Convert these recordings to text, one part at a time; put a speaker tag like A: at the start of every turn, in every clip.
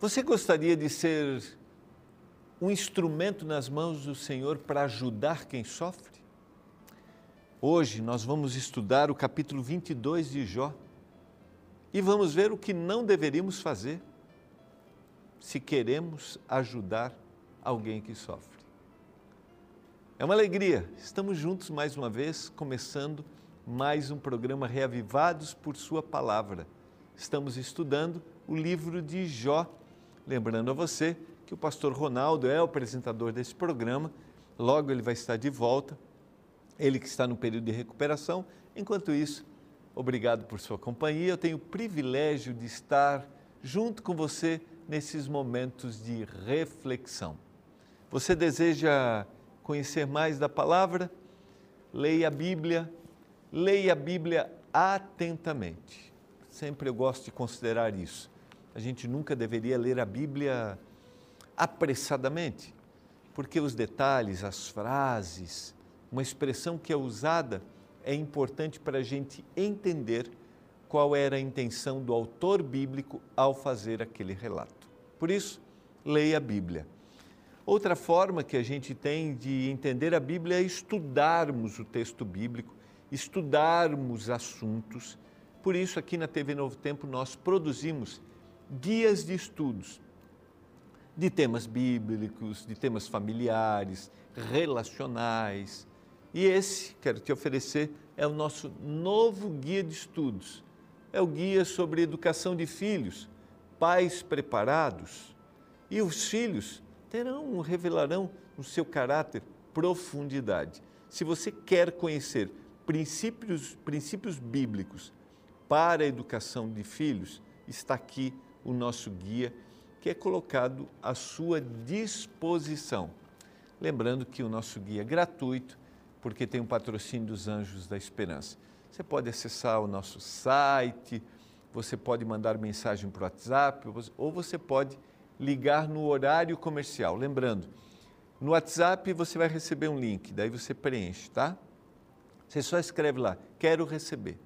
A: Você gostaria de ser um instrumento nas mãos do Senhor para ajudar quem sofre? Hoje nós vamos estudar o capítulo 22 de Jó e vamos ver o que não deveríamos fazer se queremos ajudar alguém que sofre. É uma alegria, estamos juntos mais uma vez, começando mais um programa Reavivados por Sua Palavra. Estamos estudando o livro de Jó Lembrando a você que o pastor Ronaldo é o apresentador desse programa, logo ele vai estar de volta, ele que está no período de recuperação. Enquanto isso, obrigado por sua companhia. Eu tenho o privilégio de estar junto com você nesses momentos de reflexão. Você deseja conhecer mais da palavra? Leia a Bíblia, leia a Bíblia atentamente. Sempre eu gosto de considerar isso a gente nunca deveria ler a Bíblia apressadamente, porque os detalhes, as frases, uma expressão que é usada é importante para a gente entender qual era a intenção do autor bíblico ao fazer aquele relato. Por isso, leia a Bíblia. Outra forma que a gente tem de entender a Bíblia é estudarmos o texto bíblico, estudarmos assuntos. Por isso, aqui na TV Novo Tempo, nós produzimos guias de estudos de temas bíblicos, de temas familiares, relacionais. E esse, quero te oferecer, é o nosso novo guia de estudos. É o guia sobre educação de filhos, pais preparados. E os filhos terão, revelarão no seu caráter profundidade. Se você quer conhecer princípios, princípios bíblicos para a educação de filhos, está aqui o nosso guia, que é colocado à sua disposição. Lembrando que o nosso guia é gratuito, porque tem um patrocínio dos Anjos da Esperança. Você pode acessar o nosso site, você pode mandar mensagem para o WhatsApp, ou você pode ligar no horário comercial. Lembrando, no WhatsApp você vai receber um link, daí você preenche, tá? Você só escreve lá, quero receber.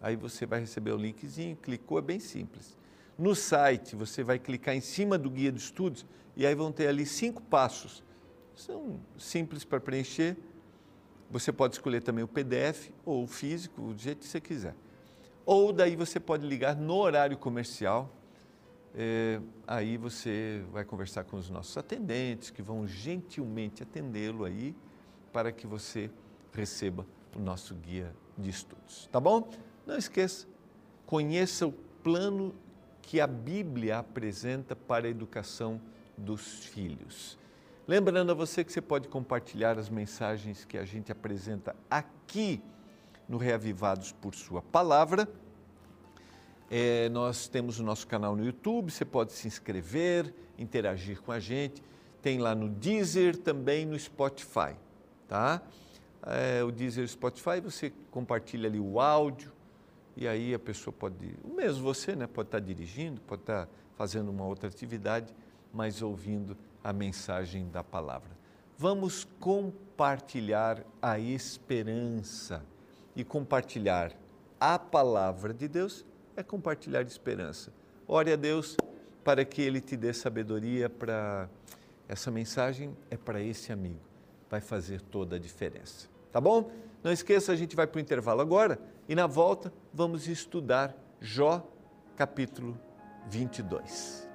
A: Aí você vai receber o linkzinho, clicou, é bem simples. No site, você vai clicar em cima do guia de estudos e aí vão ter ali cinco passos. São simples para preencher. Você pode escolher também o PDF ou o físico, do jeito que você quiser. Ou daí você pode ligar no horário comercial. É, aí você vai conversar com os nossos atendentes que vão gentilmente atendê-lo aí para que você receba o nosso guia de estudos. Tá bom? Não esqueça, conheça o plano que a Bíblia apresenta para a educação dos filhos. Lembrando a você que você pode compartilhar as mensagens que a gente apresenta aqui no Reavivados por Sua Palavra. É, nós temos o nosso canal no YouTube, você pode se inscrever, interagir com a gente. Tem lá no Deezer, também no Spotify, tá? É, o Deezer Spotify, você compartilha ali o áudio, e aí a pessoa pode, mesmo você, né, pode estar dirigindo, pode estar fazendo uma outra atividade, mas ouvindo a mensagem da palavra. Vamos compartilhar a esperança e compartilhar a palavra de Deus é compartilhar esperança. Ore a Deus para que Ele te dê sabedoria para essa mensagem é para esse amigo, vai fazer toda a diferença. Tá bom? Não esqueça, a gente vai para o intervalo agora e na volta vamos estudar Jó capítulo 22.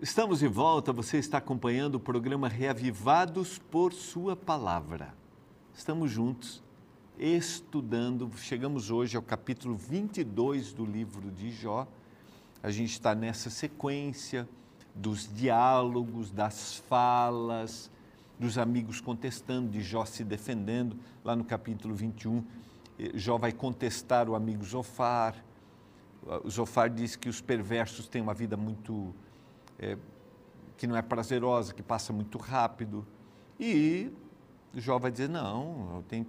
A: Estamos de volta, você está acompanhando o programa Reavivados por Sua Palavra. Estamos juntos estudando. Chegamos hoje ao capítulo 22 do livro de Jó. A gente está nessa sequência dos diálogos, das falas, dos amigos contestando, de Jó se defendendo. Lá no capítulo 21, eh, Jó vai contestar o amigo Zofar. O Zofar diz que os perversos têm uma vida muito. É, que não é prazerosa, que passa muito rápido. E Jó vai dizer: não, tem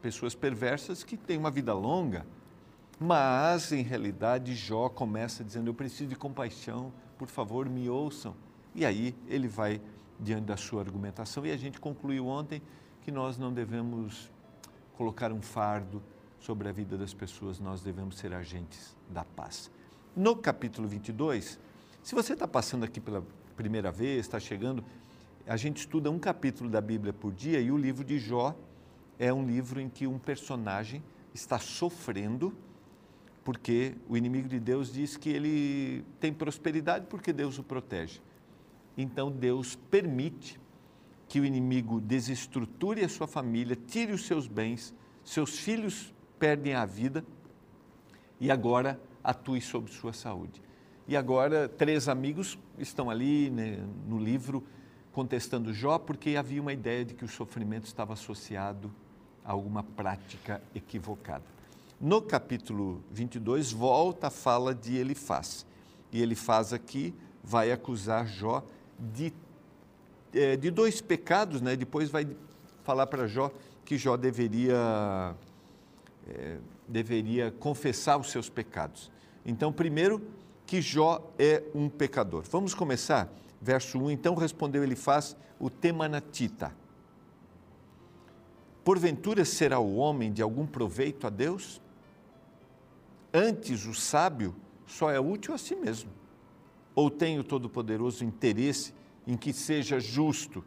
A: pessoas perversas que têm uma vida longa. Mas, em realidade, Jó começa dizendo: Eu preciso de compaixão, por favor, me ouçam. E aí ele vai diante da sua argumentação. E a gente concluiu ontem que nós não devemos colocar um fardo sobre a vida das pessoas, nós devemos ser agentes da paz. No capítulo 22, se você está passando aqui pela primeira vez, está chegando, a gente estuda um capítulo da Bíblia por dia e o livro de Jó é um livro em que um personagem está sofrendo porque o inimigo de Deus diz que ele tem prosperidade porque Deus o protege. Então Deus permite que o inimigo desestruture a sua família, tire os seus bens, seus filhos perdem a vida e agora atue sobre sua saúde. E agora três amigos estão ali né, no livro contestando Jó porque havia uma ideia de que o sofrimento estava associado alguma prática equivocada. No capítulo 22 volta a fala de Elifaz. E Elifaz aqui vai acusar Jó de, é, de dois pecados, né? depois vai falar para Jó que Jó deveria, é, deveria confessar os seus pecados. Então, primeiro, que Jó é um pecador. Vamos começar? Verso 1. Então respondeu Elifaz, o Temanatita. Porventura será o homem de algum proveito a Deus? Antes, o sábio só é útil a si mesmo ou tem o Todo-Poderoso interesse em que seja justo,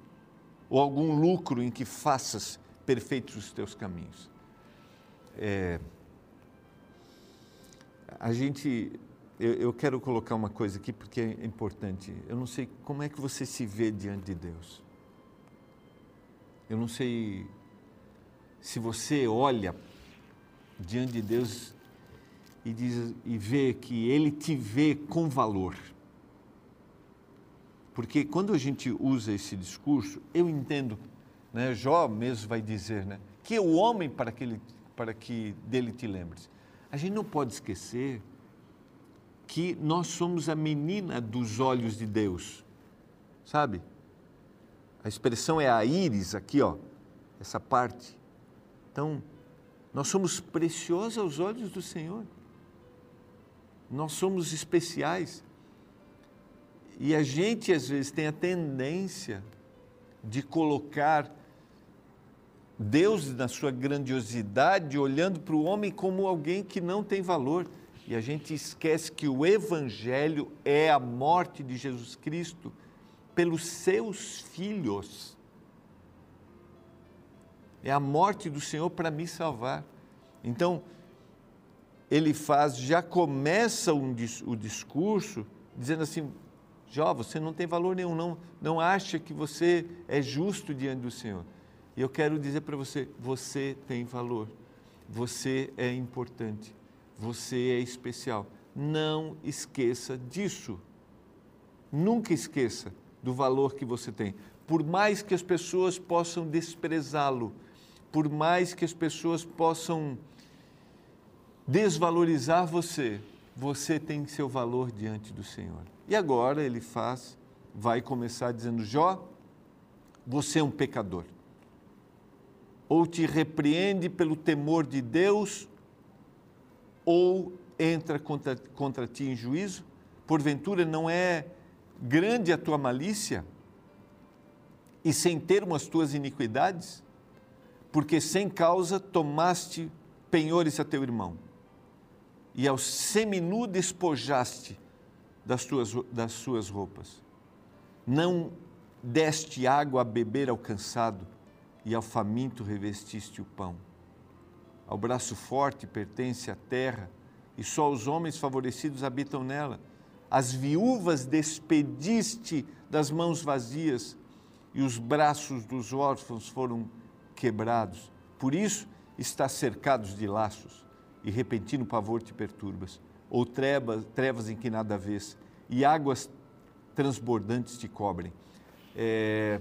A: ou algum lucro em que faças perfeitos os teus caminhos? É, a gente, eu, eu quero colocar uma coisa aqui porque é importante. Eu não sei como é que você se vê diante de Deus. Eu não sei se você olha diante de Deus e, diz, e vê que Ele te vê com valor. Porque quando a gente usa esse discurso, eu entendo, né? Jó mesmo vai dizer, né? Que é o homem para que, ele, para que dele te lembres. A gente não pode esquecer que nós somos a menina dos olhos de Deus, sabe? A expressão é a íris aqui, ó, essa parte. Então, nós somos preciosos aos olhos do Senhor. Nós somos especiais. E a gente, às vezes, tem a tendência de colocar Deus, na sua grandiosidade, olhando para o homem como alguém que não tem valor. E a gente esquece que o Evangelho é a morte de Jesus Cristo pelos seus filhos. É a morte do Senhor para me salvar. Então, ele faz, já começa um, o discurso dizendo assim: Jó, você não tem valor nenhum, não, não acha que você é justo diante do Senhor. E eu quero dizer para você: você tem valor, você é importante, você é especial. Não esqueça disso. Nunca esqueça do valor que você tem. Por mais que as pessoas possam desprezá-lo, por mais que as pessoas possam desvalorizar você, você tem seu valor diante do Senhor. E agora ele faz, vai começar dizendo: Jó, você é um pecador. Ou te repreende pelo temor de Deus, ou entra contra, contra ti em juízo. Porventura não é grande a tua malícia e sem termo as tuas iniquidades? Porque sem causa tomaste penhores a teu irmão e ao seminu despojaste das, tuas, das suas roupas. Não deste água a beber ao cansado, e ao faminto revestiste o pão. Ao braço forte pertence a terra, e só os homens favorecidos habitam nela. As viúvas despediste das mãos vazias, e os braços dos órfãos foram quebrados. Por isso está cercados de laços, e repentino pavor te perturbas, ou trevas, trevas em que nada vês, e águas transbordantes te cobrem. É,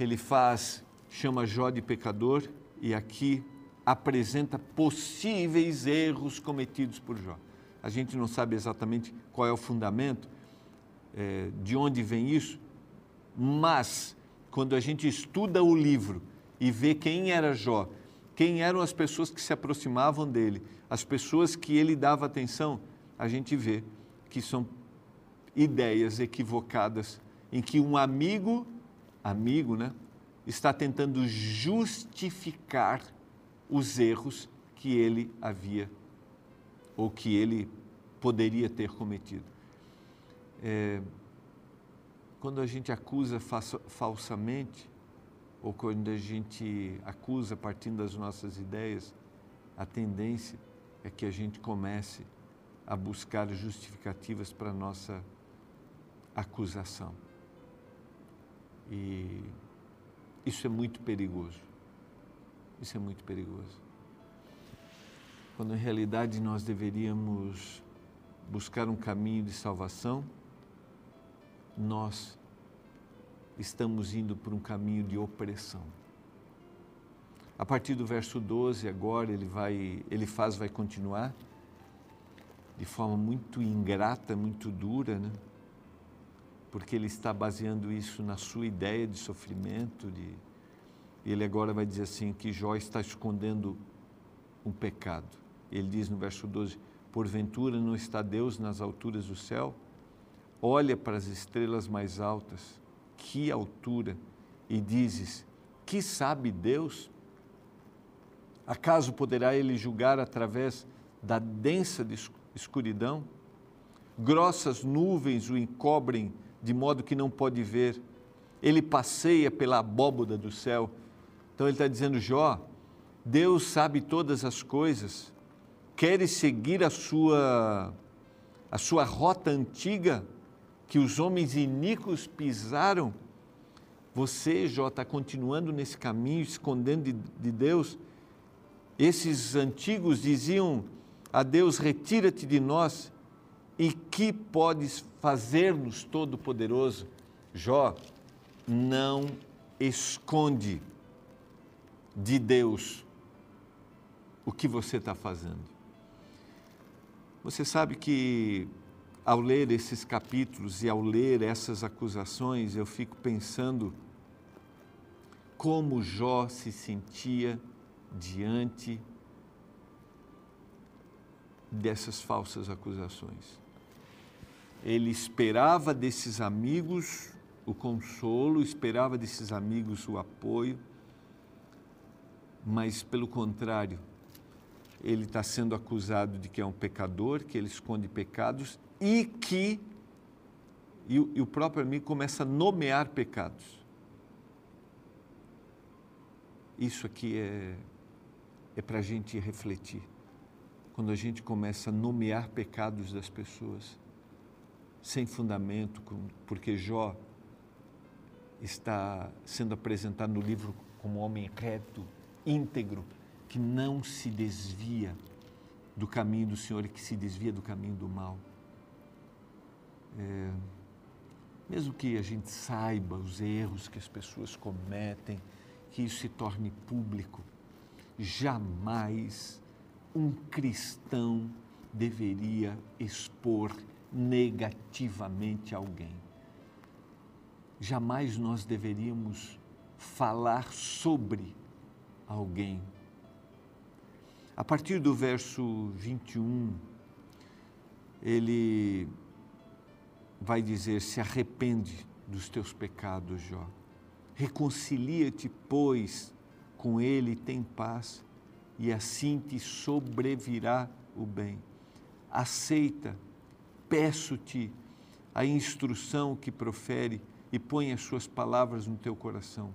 A: ele faz, chama Jó de pecador e aqui apresenta possíveis erros cometidos por Jó. A gente não sabe exatamente qual é o fundamento, é, de onde vem isso, mas quando a gente estuda o livro e vê quem era Jó. Quem eram as pessoas que se aproximavam dele, as pessoas que ele dava atenção, a gente vê que são ideias equivocadas em que um amigo, amigo, né, está tentando justificar os erros que ele havia ou que ele poderia ter cometido. É, quando a gente acusa falsamente, ou quando a gente acusa partindo das nossas ideias, a tendência é que a gente comece a buscar justificativas para a nossa acusação. E isso é muito perigoso. Isso é muito perigoso. Quando em realidade nós deveríamos buscar um caminho de salvação, nós estamos indo por um caminho de opressão. A partir do verso 12, agora ele vai, ele faz, vai continuar de forma muito ingrata, muito dura, né? Porque ele está baseando isso na sua ideia de sofrimento, de ele agora vai dizer assim que Jó está escondendo um pecado. Ele diz no verso 12: Porventura não está Deus nas alturas do céu? Olha para as estrelas mais altas que altura, e dizes: Que sabe Deus? Acaso poderá ele julgar através da densa escuridão? Grossas nuvens o encobrem de modo que não pode ver. Ele passeia pela abóboda do céu. Então ele está dizendo, Jó, Deus sabe todas as coisas. Queres seguir a sua, a sua rota antiga? Que os homens iníquos pisaram, você, Jó, está continuando nesse caminho, escondendo de, de Deus. Esses antigos diziam a Deus: retira-te de nós, e que podes fazer-nos Todo-Poderoso? Jó, não esconde de Deus o que você está fazendo. Você sabe que ao ler esses capítulos e ao ler essas acusações, eu fico pensando como Jó se sentia diante dessas falsas acusações. Ele esperava desses amigos o consolo, esperava desses amigos o apoio, mas pelo contrário, ele está sendo acusado de que é um pecador, que ele esconde pecados e que e e o próprio amigo começa a nomear pecados. Isso aqui é, é para a gente refletir. Quando a gente começa a nomear pecados das pessoas, sem fundamento, porque Jó está sendo apresentado no livro como homem reto, íntegro, que não se desvia do caminho do Senhor e que se desvia do caminho do mal. É, mesmo que a gente saiba os erros que as pessoas cometem, que isso se torne público, jamais um cristão deveria expor negativamente alguém. Jamais nós deveríamos falar sobre alguém. A partir do verso 21, ele vai dizer: se arrepende dos teus pecados, Jó. Reconcilia-te, pois, com ele e tem paz, e assim te sobrevirá o bem. Aceita, peço-te, a instrução que profere e põe as suas palavras no teu coração.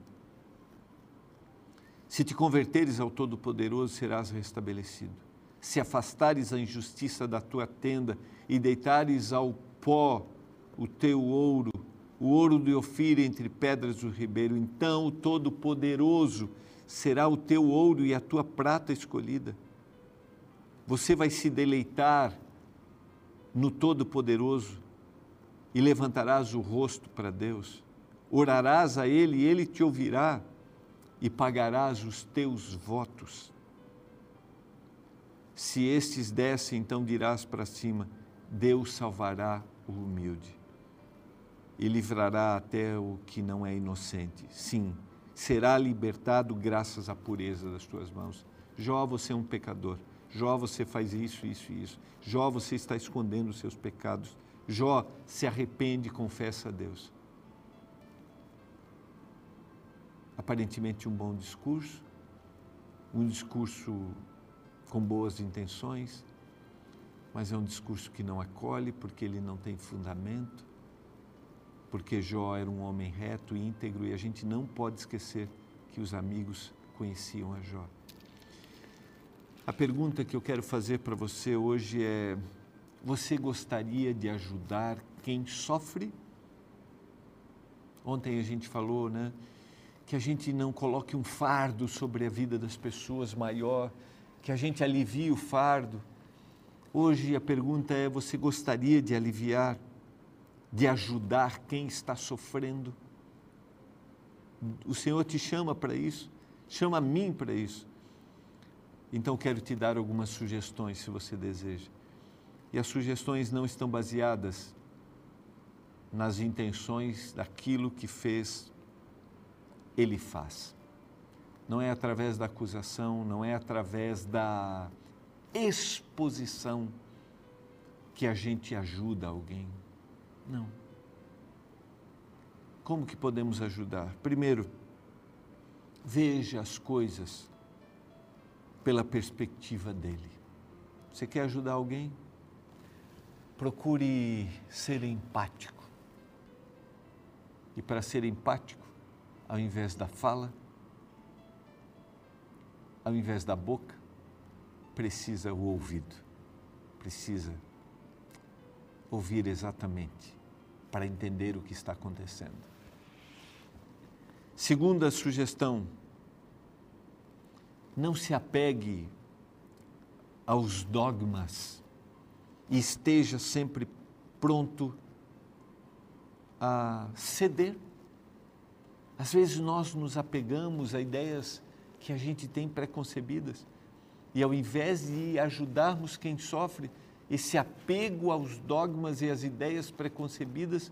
A: Se te converteres ao Todo-Poderoso, serás restabelecido. Se afastares a injustiça da tua tenda e deitares ao pó o teu ouro, o ouro de Ofir entre pedras do ribeiro. Então o Todo-Poderoso será o teu ouro e a tua prata escolhida. Você vai se deleitar no Todo-Poderoso e levantarás o rosto para Deus. Orarás a Ele e Ele te ouvirá e pagarás os teus votos. Se estes descem, então dirás para cima: Deus salvará o humilde e livrará até o que não é inocente. Sim, será libertado graças à pureza das tuas mãos. Jó, você é um pecador. Jó, você faz isso, isso e isso. Jó, você está escondendo os seus pecados. Jó, se arrepende e confessa a Deus. Aparentemente um bom discurso, um discurso com boas intenções, mas é um discurso que não acolhe porque ele não tem fundamento, porque Jó era um homem reto e íntegro e a gente não pode esquecer que os amigos conheciam a Jó. A pergunta que eu quero fazer para você hoje é: você gostaria de ajudar quem sofre? Ontem a gente falou, né, que a gente não coloque um fardo sobre a vida das pessoas maior, que a gente alivie o fardo. Hoje a pergunta é: você gostaria de aliviar, de ajudar quem está sofrendo? O Senhor te chama para isso, chama a mim para isso. Então quero te dar algumas sugestões, se você deseja. E as sugestões não estão baseadas nas intenções daquilo que fez, ele faz. Não é através da acusação, não é através da exposição que a gente ajuda alguém. Não. Como que podemos ajudar? Primeiro, veja as coisas pela perspectiva dele. Você quer ajudar alguém? Procure ser empático. E para ser empático, ao invés da fala, ao invés da boca, precisa o ouvido. Precisa ouvir exatamente para entender o que está acontecendo. Segunda sugestão, não se apegue aos dogmas e esteja sempre pronto a ceder. Às vezes nós nos apegamos a ideias que a gente tem preconcebidas e ao invés de ajudarmos quem sofre, esse apego aos dogmas e às ideias preconcebidas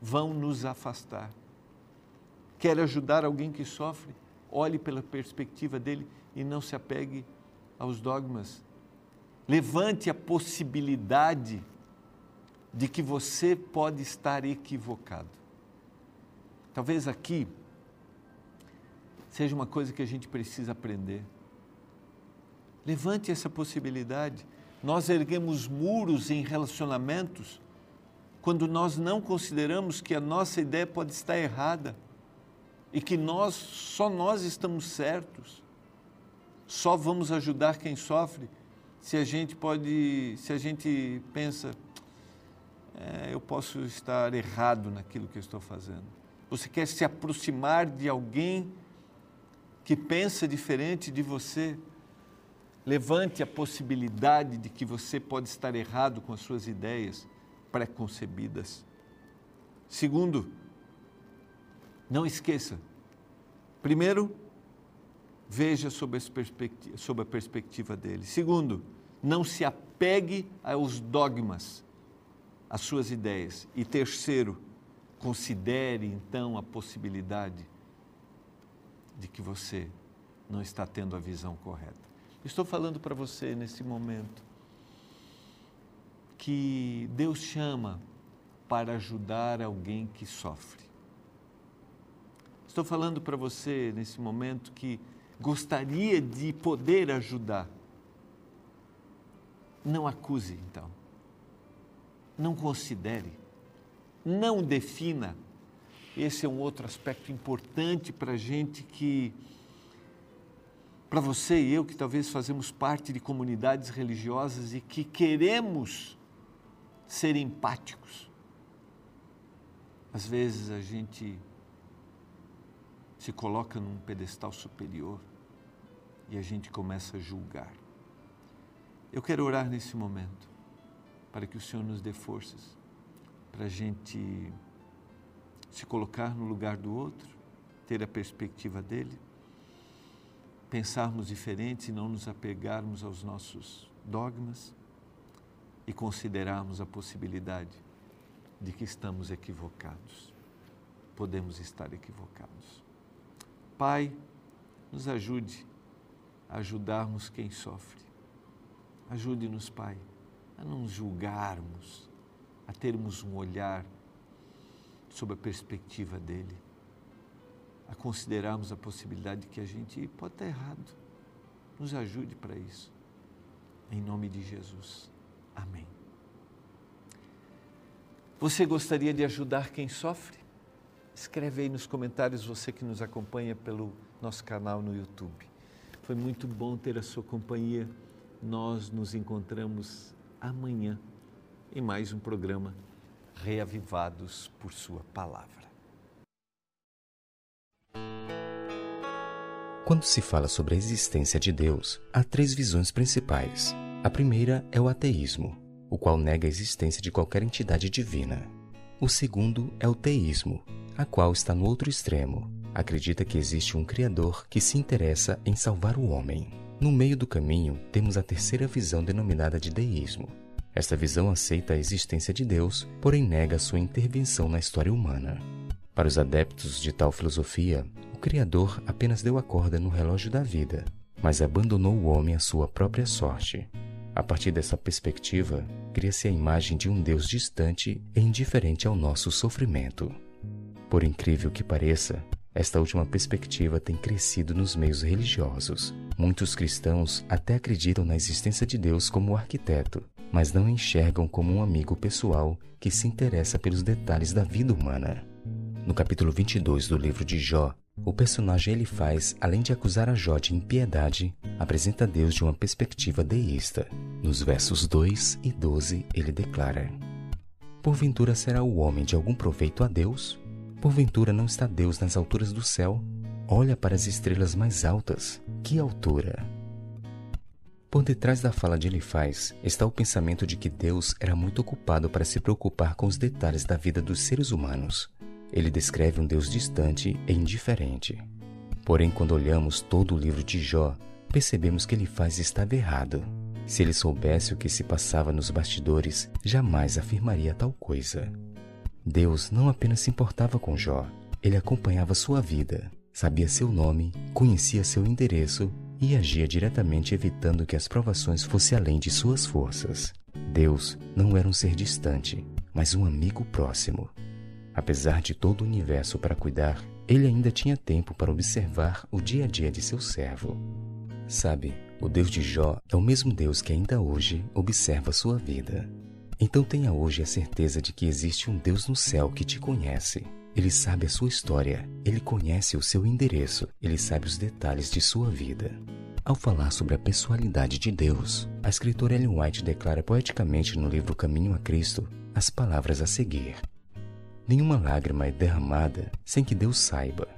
A: vão nos afastar. Quer ajudar alguém que sofre? Olhe pela perspectiva dele e não se apegue aos dogmas. Levante a possibilidade de que você pode estar equivocado. Talvez aqui seja uma coisa que a gente precisa aprender. Levante essa possibilidade. Nós erguemos muros em relacionamentos quando nós não consideramos que a nossa ideia pode estar errada e que nós só nós estamos certos só vamos ajudar quem sofre se a gente pode, se a gente pensa, é, eu posso estar errado naquilo que eu estou fazendo. Você quer se aproximar de alguém que pensa diferente de você? Levante a possibilidade de que você pode estar errado com as suas ideias preconcebidas. Segundo, não esqueça. Primeiro, veja sob, a perspectiva dele. Segundo, não se apegue aos dogmas, às suas ideias. E terceiro, considere então a possibilidade de que você não está tendo a visão correta. Estou falando para você nesse momento que Deus chama para ajudar alguém que sofre. Estou falando para você nesse momento que gostaria de poder ajudar. Não acuse, então. Não considere. Não defina. Esse é um outro aspecto importante para a gente que, para você e eu, que talvez fazemos parte de comunidades religiosas e que queremos ser empáticos. Às vezes a gente se coloca num pedestal superior e a gente começa a julgar. Eu quero orar nesse momento para que o Senhor nos dê forças para a gente se colocar no lugar do outro, ter a perspectiva dele, pensarmos diferentes e não nos apegarmos aos nossos dogmas e considerarmos a possibilidade de que estamos equivocados. Podemos estar equivocados. Pai, nos ajude a ajudarmos quem sofre. Ajude-nos, Pai, a não julgarmos, a termos um olhar sob a perspectiva dele, a considerarmos a possibilidade de que a gente pode estar errado. Nos ajude para isso. Em nome de Jesus. Amém. Você gostaria de ajudar quem sofre? Escreve aí nos comentários você que nos acompanha pelo nosso canal no YouTube. Foi muito bom ter a sua companhia. Nós nos encontramos amanhã em mais um programa Reavivados por Sua Palavra.
B: Quando se fala sobre a existência de Deus, há três visões principais. A primeira é o ateísmo, o qual nega a existência de qualquer entidade divina. O segundo é o teísmo, a qual está no outro extremo. Acredita que existe um Criador que se interessa em salvar o homem. No meio do caminho, temos a terceira visão denominada de deísmo. Esta visão aceita a existência de Deus, porém nega sua intervenção na história humana. Para os adeptos de tal filosofia, o Criador apenas deu a corda no relógio da vida, mas abandonou o homem à sua própria sorte. A partir dessa perspectiva, cria-se a imagem de um Deus distante e indiferente ao nosso sofrimento. Por incrível que pareça, esta última perspectiva tem crescido nos meios religiosos. Muitos cristãos até acreditam na existência de Deus como arquiteto, mas não enxergam como um amigo pessoal que se interessa pelos detalhes da vida humana. No capítulo 22 do livro de Jó, o personagem ele faz, além de acusar a Jó de impiedade, apresenta Deus de uma perspectiva deísta. Nos versos 2 e 12, ele declara: Porventura será o homem de algum proveito a Deus? Porventura não está Deus nas alturas do céu? Olha para as estrelas mais altas. Que altura! Por detrás da fala de Elifaz está o pensamento de que Deus era muito ocupado para se preocupar com os detalhes da vida dos seres humanos ele descreve um Deus distante e indiferente. Porém, quando olhamos todo o livro de Jó, percebemos que ele faz estava errado. Se ele soubesse o que se passava nos bastidores, jamais afirmaria tal coisa. Deus não apenas se importava com Jó, ele acompanhava sua vida, sabia seu nome, conhecia seu endereço e agia diretamente evitando que as provações fossem além de suas forças. Deus não era um ser distante, mas um amigo próximo. Apesar de todo o universo para cuidar, ele ainda tinha tempo para observar o dia a dia de seu servo. Sabe, o Deus de Jó é o mesmo Deus que ainda hoje observa sua vida. Então tenha hoje a certeza de que existe um Deus no céu que te conhece. Ele sabe a sua história, ele conhece o seu endereço, ele sabe os detalhes de sua vida. Ao falar sobre a pessoalidade de Deus, a escritora Ellen White declara poeticamente no livro Caminho a Cristo as palavras a seguir. Nenhuma lágrima é derramada sem que Deus saiba.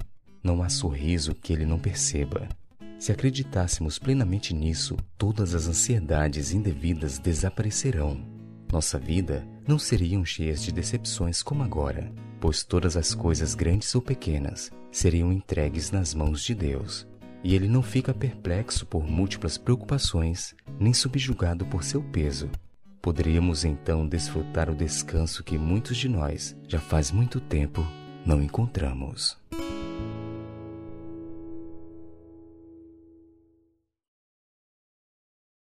B: Não há sorriso que ele não perceba. Se acreditássemos plenamente nisso, todas as ansiedades indevidas desaparecerão. Nossa vida não seriam cheias de decepções como agora, pois todas as coisas grandes ou pequenas seriam entregues nas mãos de Deus. E ele não fica perplexo por múltiplas preocupações, nem subjugado por seu peso, Poderíamos então desfrutar o descanso que muitos de nós já faz muito tempo não encontramos.